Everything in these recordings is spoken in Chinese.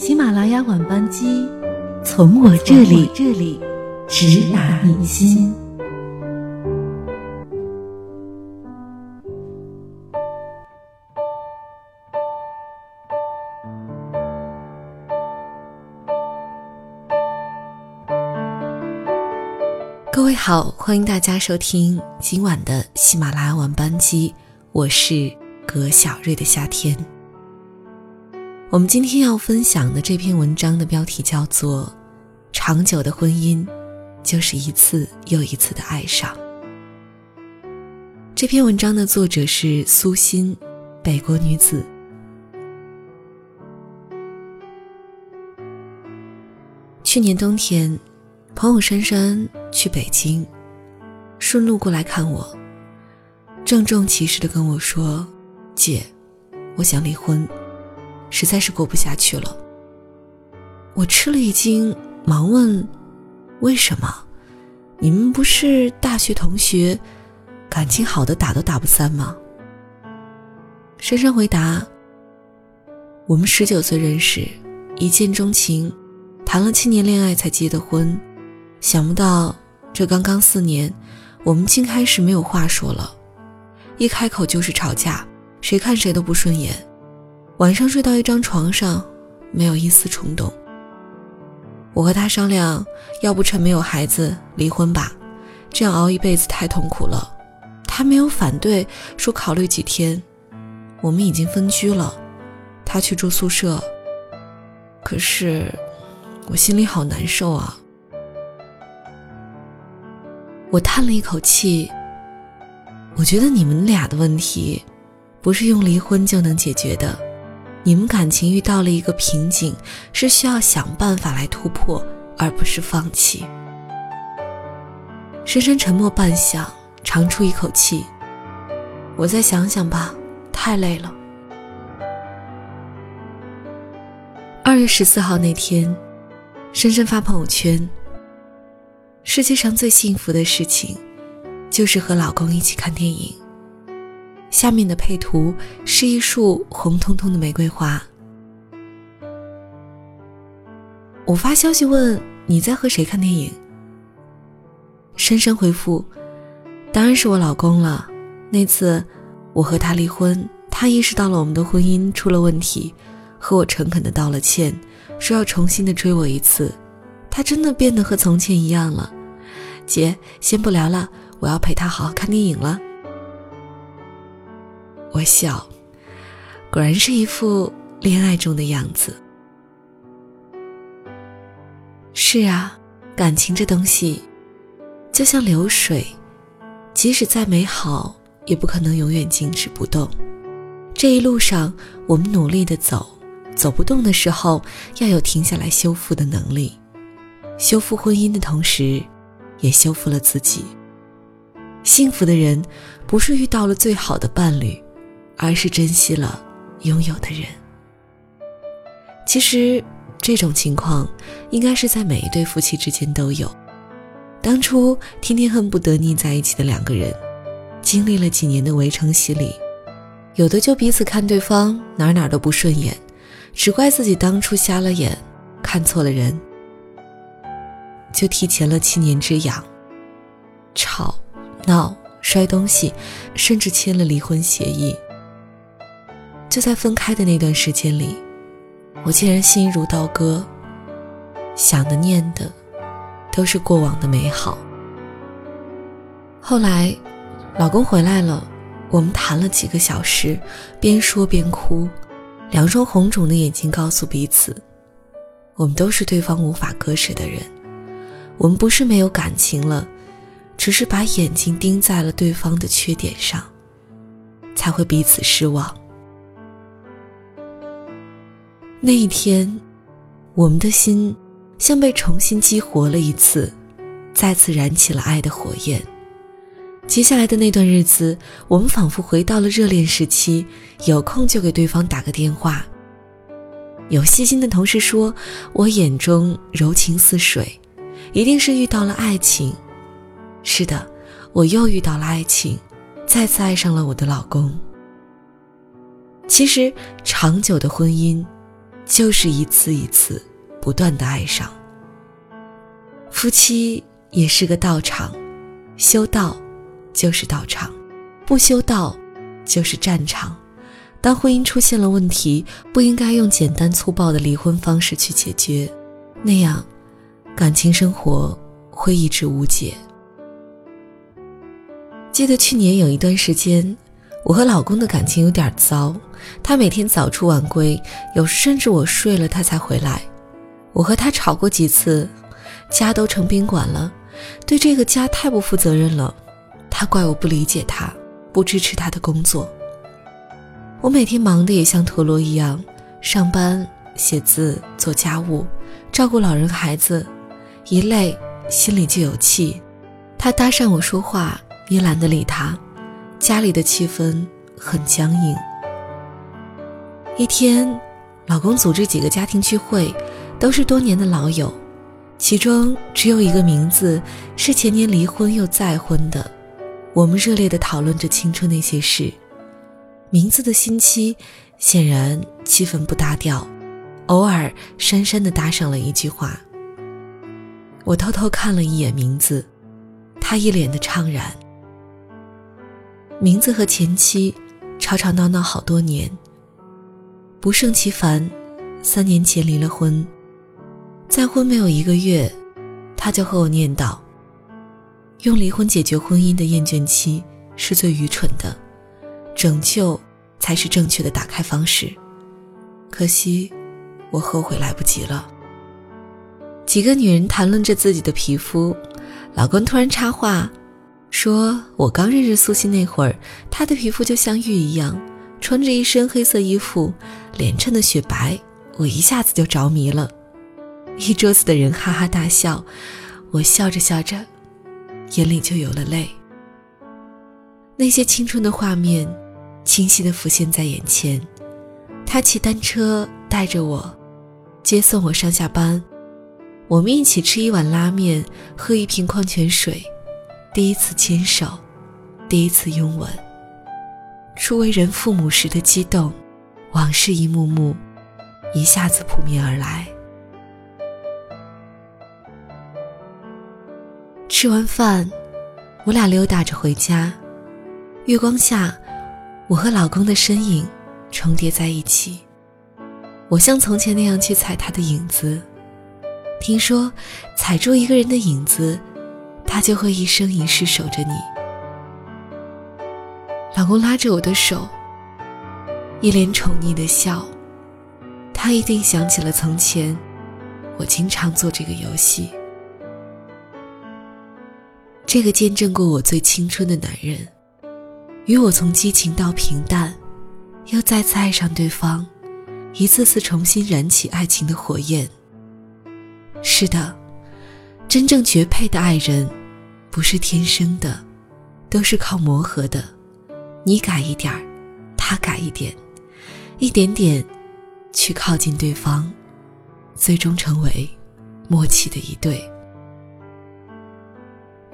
喜马拉雅晚班机，从我这里这里直达你心。各位好，欢迎大家收听今晚的喜马拉雅晚班机，我是葛小瑞的夏天。我们今天要分享的这篇文章的标题叫做《长久的婚姻就是一次又一次的爱上》。这篇文章的作者是苏欣，北国女子。去年冬天，朋友珊珊去北京，顺路过来看我，郑重其事的跟我说：“姐，我想离婚。”实在是过不下去了，我吃了一惊，忙问：“为什么？你们不是大学同学，感情好的打都打不散吗？”珊珊回答：“我们十九岁认识，一见钟情，谈了七年恋爱才结的婚，想不到这刚刚四年，我们竟开始没有话说了，一开口就是吵架，谁看谁都不顺眼。”晚上睡到一张床上，没有一丝冲动。我和他商量，要不趁没有孩子离婚吧，这样熬一辈子太痛苦了。他没有反对，说考虑几天。我们已经分居了，他去住宿舍。可是，我心里好难受啊。我叹了一口气，我觉得你们俩的问题，不是用离婚就能解决的。你们感情遇到了一个瓶颈，是需要想办法来突破，而不是放弃。深深沉默半晌，长出一口气：“我再想想吧，太累了。”二月十四号那天，深深发朋友圈：“世界上最幸福的事情，就是和老公一起看电影。”下面的配图是一束红彤彤的玫瑰花。我发消息问你在和谁看电影。深深回复：“当然是我老公了。那次我和他离婚，他意识到了我们的婚姻出了问题，和我诚恳的道了歉，说要重新的追我一次。他真的变得和从前一样了。姐，先不聊了，我要陪他好好看电影了。”我笑，果然是一副恋爱中的样子。是啊，感情这东西，就像流水，即使再美好，也不可能永远静止不动。这一路上，我们努力的走，走不动的时候，要有停下来修复的能力。修复婚姻的同时，也修复了自己。幸福的人，不是遇到了最好的伴侣。而是珍惜了拥有的人。其实，这种情况应该是在每一对夫妻之间都有。当初天天恨不得腻在一起的两个人，经历了几年的围城洗礼，有的就彼此看对方哪哪都不顺眼，只怪自己当初瞎了眼，看错了人，就提前了七年之痒，吵、闹、摔东西，甚至签了离婚协议。就在分开的那段时间里，我竟然心如刀割，想的念的都是过往的美好。后来，老公回来了，我们谈了几个小时，边说边哭，两双红肿的眼睛告诉彼此，我们都是对方无法割舍的人。我们不是没有感情了，只是把眼睛盯在了对方的缺点上，才会彼此失望。那一天，我们的心像被重新激活了一次，再次燃起了爱的火焰。接下来的那段日子，我们仿佛回到了热恋时期，有空就给对方打个电话。有细心的同事说：“我眼中柔情似水，一定是遇到了爱情。”是的，我又遇到了爱情，再次爱上了我的老公。其实，长久的婚姻。就是一次一次不断的爱上。夫妻也是个道场，修道就是道场，不修道就是战场。当婚姻出现了问题，不应该用简单粗暴的离婚方式去解决，那样感情生活会一直无解。记得去年有一段时间，我和老公的感情有点糟，他每天早出晚归，有时甚至我睡了他才回来。我和他吵过几次，家都成宾馆了，对这个家太不负责任了。他怪我不理解他，不支持他的工作。我每天忙得也像陀螺一样，上班、写字、做家务、照顾老人孩子，一累心里就有气。他搭讪我说话，也懒得理他。家里的气氛很僵硬。一天，老公组织几个家庭聚会，都是多年的老友，其中只有一个名字是前年离婚又再婚的。我们热烈地讨论着青春那些事。名字的新妻显然气氛不搭调，偶尔讪讪地搭上了一句话。我偷偷看了一眼名字，他一脸的怅然。名字和前妻吵吵闹闹好多年，不胜其烦，三年前离了婚。再婚没有一个月，他就和我念叨：用离婚解决婚姻的厌倦期是最愚蠢的。拯救才是正确的打开方式，可惜我后悔来不及了。几个女人谈论着自己的皮肤，老公突然插话，说我刚认识苏西那会儿，她的皮肤就像玉一样，穿着一身黑色衣服，脸衬得雪白，我一下子就着迷了。一桌子的人哈哈大笑，我笑着笑着，眼里就有了泪。那些青春的画面。清晰地浮现在眼前，他骑单车带着我，接送我上下班，我们一起吃一碗拉面，喝一瓶矿泉水，第一次牵手，第一次拥吻。初为人父母时的激动，往事一幕幕，一下子扑面而来。吃完饭，我俩溜达着回家，月光下。我和老公的身影重叠在一起，我像从前那样去踩他的影子。听说，踩住一个人的影子，他就会一生一世守着你。老公拉着我的手，一脸宠溺的笑，他一定想起了从前，我经常做这个游戏。这个见证过我最青春的男人。与我从激情到平淡，又再次爱上对方，一次次重新燃起爱情的火焰。是的，真正绝配的爱人，不是天生的，都是靠磨合的。你改一点儿，他改一点，一点点去靠近对方，最终成为默契的一对。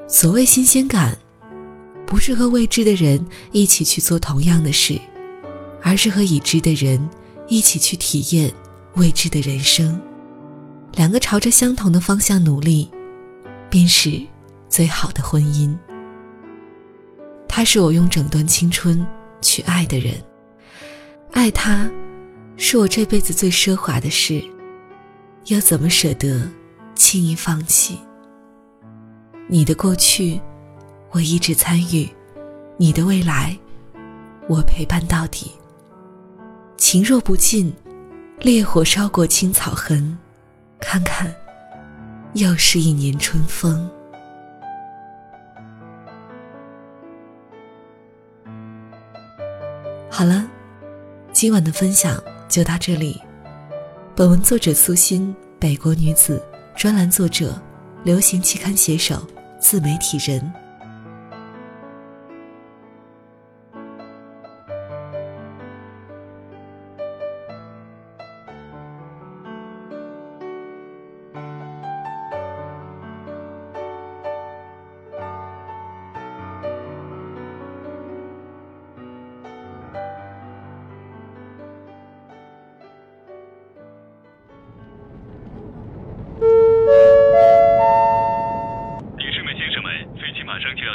所谓新鲜感。不是和未知的人一起去做同样的事，而是和已知的人一起去体验未知的人生。两个朝着相同的方向努力，便是最好的婚姻。他是我用整段青春去爱的人，爱他，是我这辈子最奢华的事，又怎么舍得轻易放弃？你的过去。我一直参与，你的未来，我陪伴到底。情若不尽，烈火烧过青草痕，看看，又是一年春风。好了，今晚的分享就到这里。本文作者苏欣，北国女子，专栏作者，流行期刊写手，自媒体人。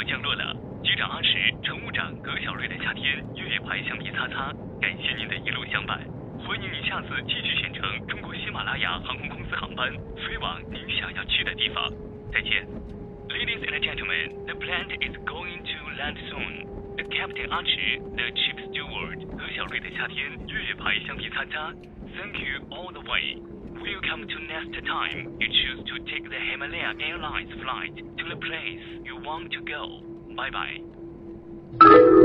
降落了。机长阿驰，乘务长葛小瑞的夏天，越野牌橡皮擦擦，感谢您的一路相伴，欢迎您下次继续选乘中国喜马拉雅航空公司航班，飞往您想要去的地方。再见。Ladies and gentlemen, the plane is going to land soon. The captain Archie, the chief steward 葛小瑞的夏天，越野牌橡皮擦擦。Thank you all the way. Welcome to next time you choose to take the Himalaya Airlines flight to the place you want to go. Bye bye.